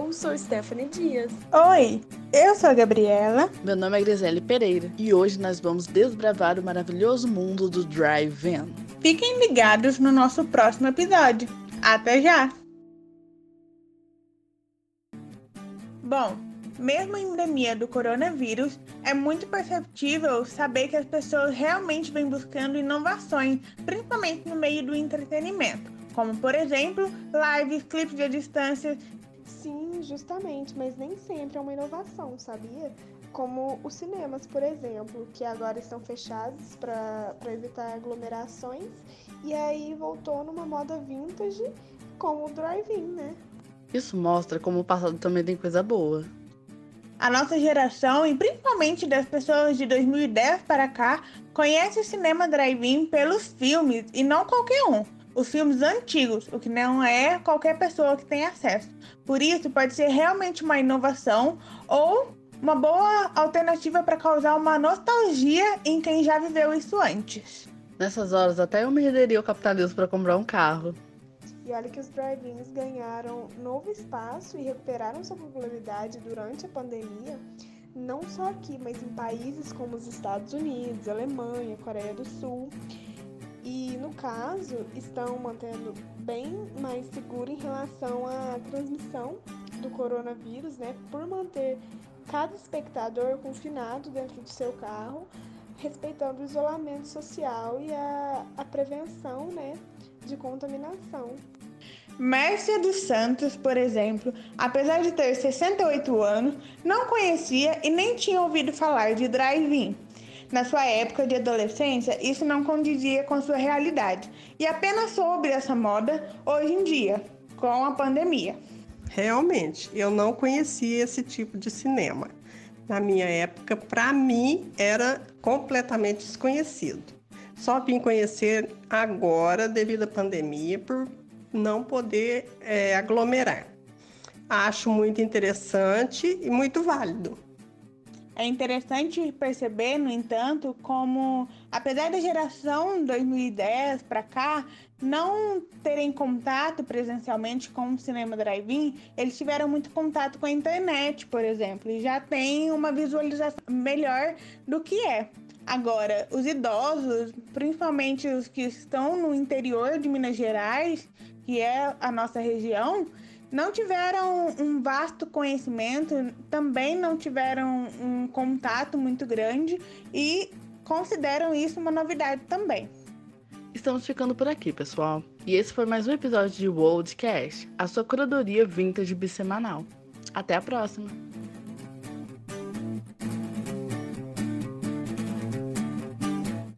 Eu sou Stephanie Dias. Oi, eu sou a Gabriela. Meu nome é Grisele Pereira e hoje nós vamos desbravar o maravilhoso mundo do drive-in. Fiquem ligados no nosso próximo episódio. Até já! Bom, mesmo em endemia do coronavírus, é muito perceptível saber que as pessoas realmente vêm buscando inovações, principalmente no meio do entretenimento, como por exemplo, lives, clipes de distância. Sim, justamente, mas nem sempre é uma inovação, sabia? Como os cinemas, por exemplo, que agora estão fechados para evitar aglomerações, e aí voltou numa moda vintage como o drive-in, né? Isso mostra como o passado também tem coisa boa. A nossa geração, e principalmente das pessoas de 2010 para cá, conhece o cinema drive-in pelos filmes e não qualquer um. Os filmes antigos, o que não é qualquer pessoa que tem acesso. Por isso, pode ser realmente uma inovação ou uma boa alternativa para causar uma nostalgia em quem já viveu isso antes. Nessas horas, até eu me renderia o capitalismo para comprar um carro. E olha que os drive-ins ganharam novo espaço e recuperaram sua popularidade durante a pandemia, não só aqui, mas em países como os Estados Unidos, Alemanha, Coreia do Sul. E no caso, estão mantendo bem mais seguro em relação à transmissão do coronavírus, né? Por manter cada espectador confinado dentro do seu carro, respeitando o isolamento social e a, a prevenção, né? De contaminação. Mércia dos Santos, por exemplo, apesar de ter 68 anos, não conhecia e nem tinha ouvido falar de drive-in. Na sua época de adolescência, isso não condizia com sua realidade e apenas soube essa moda hoje em dia, com a pandemia. Realmente, eu não conhecia esse tipo de cinema. Na minha época, para mim, era completamente desconhecido. Só vim conhecer agora, devido à pandemia, por não poder é, aglomerar. Acho muito interessante e muito válido. É interessante perceber, no entanto, como, apesar da geração 2010 para cá não terem contato presencialmente com o cinema drive-in, eles tiveram muito contato com a internet, por exemplo, e já tem uma visualização melhor do que é. Agora, os idosos, principalmente os que estão no interior de Minas Gerais, que é a nossa região, não tiveram um vasto conhecimento, também não tiveram um contato muito grande e consideram isso uma novidade também. Estamos ficando por aqui, pessoal. E esse foi mais um episódio de Worldcast, a sua curadoria vintage bissemanal. Até a próxima!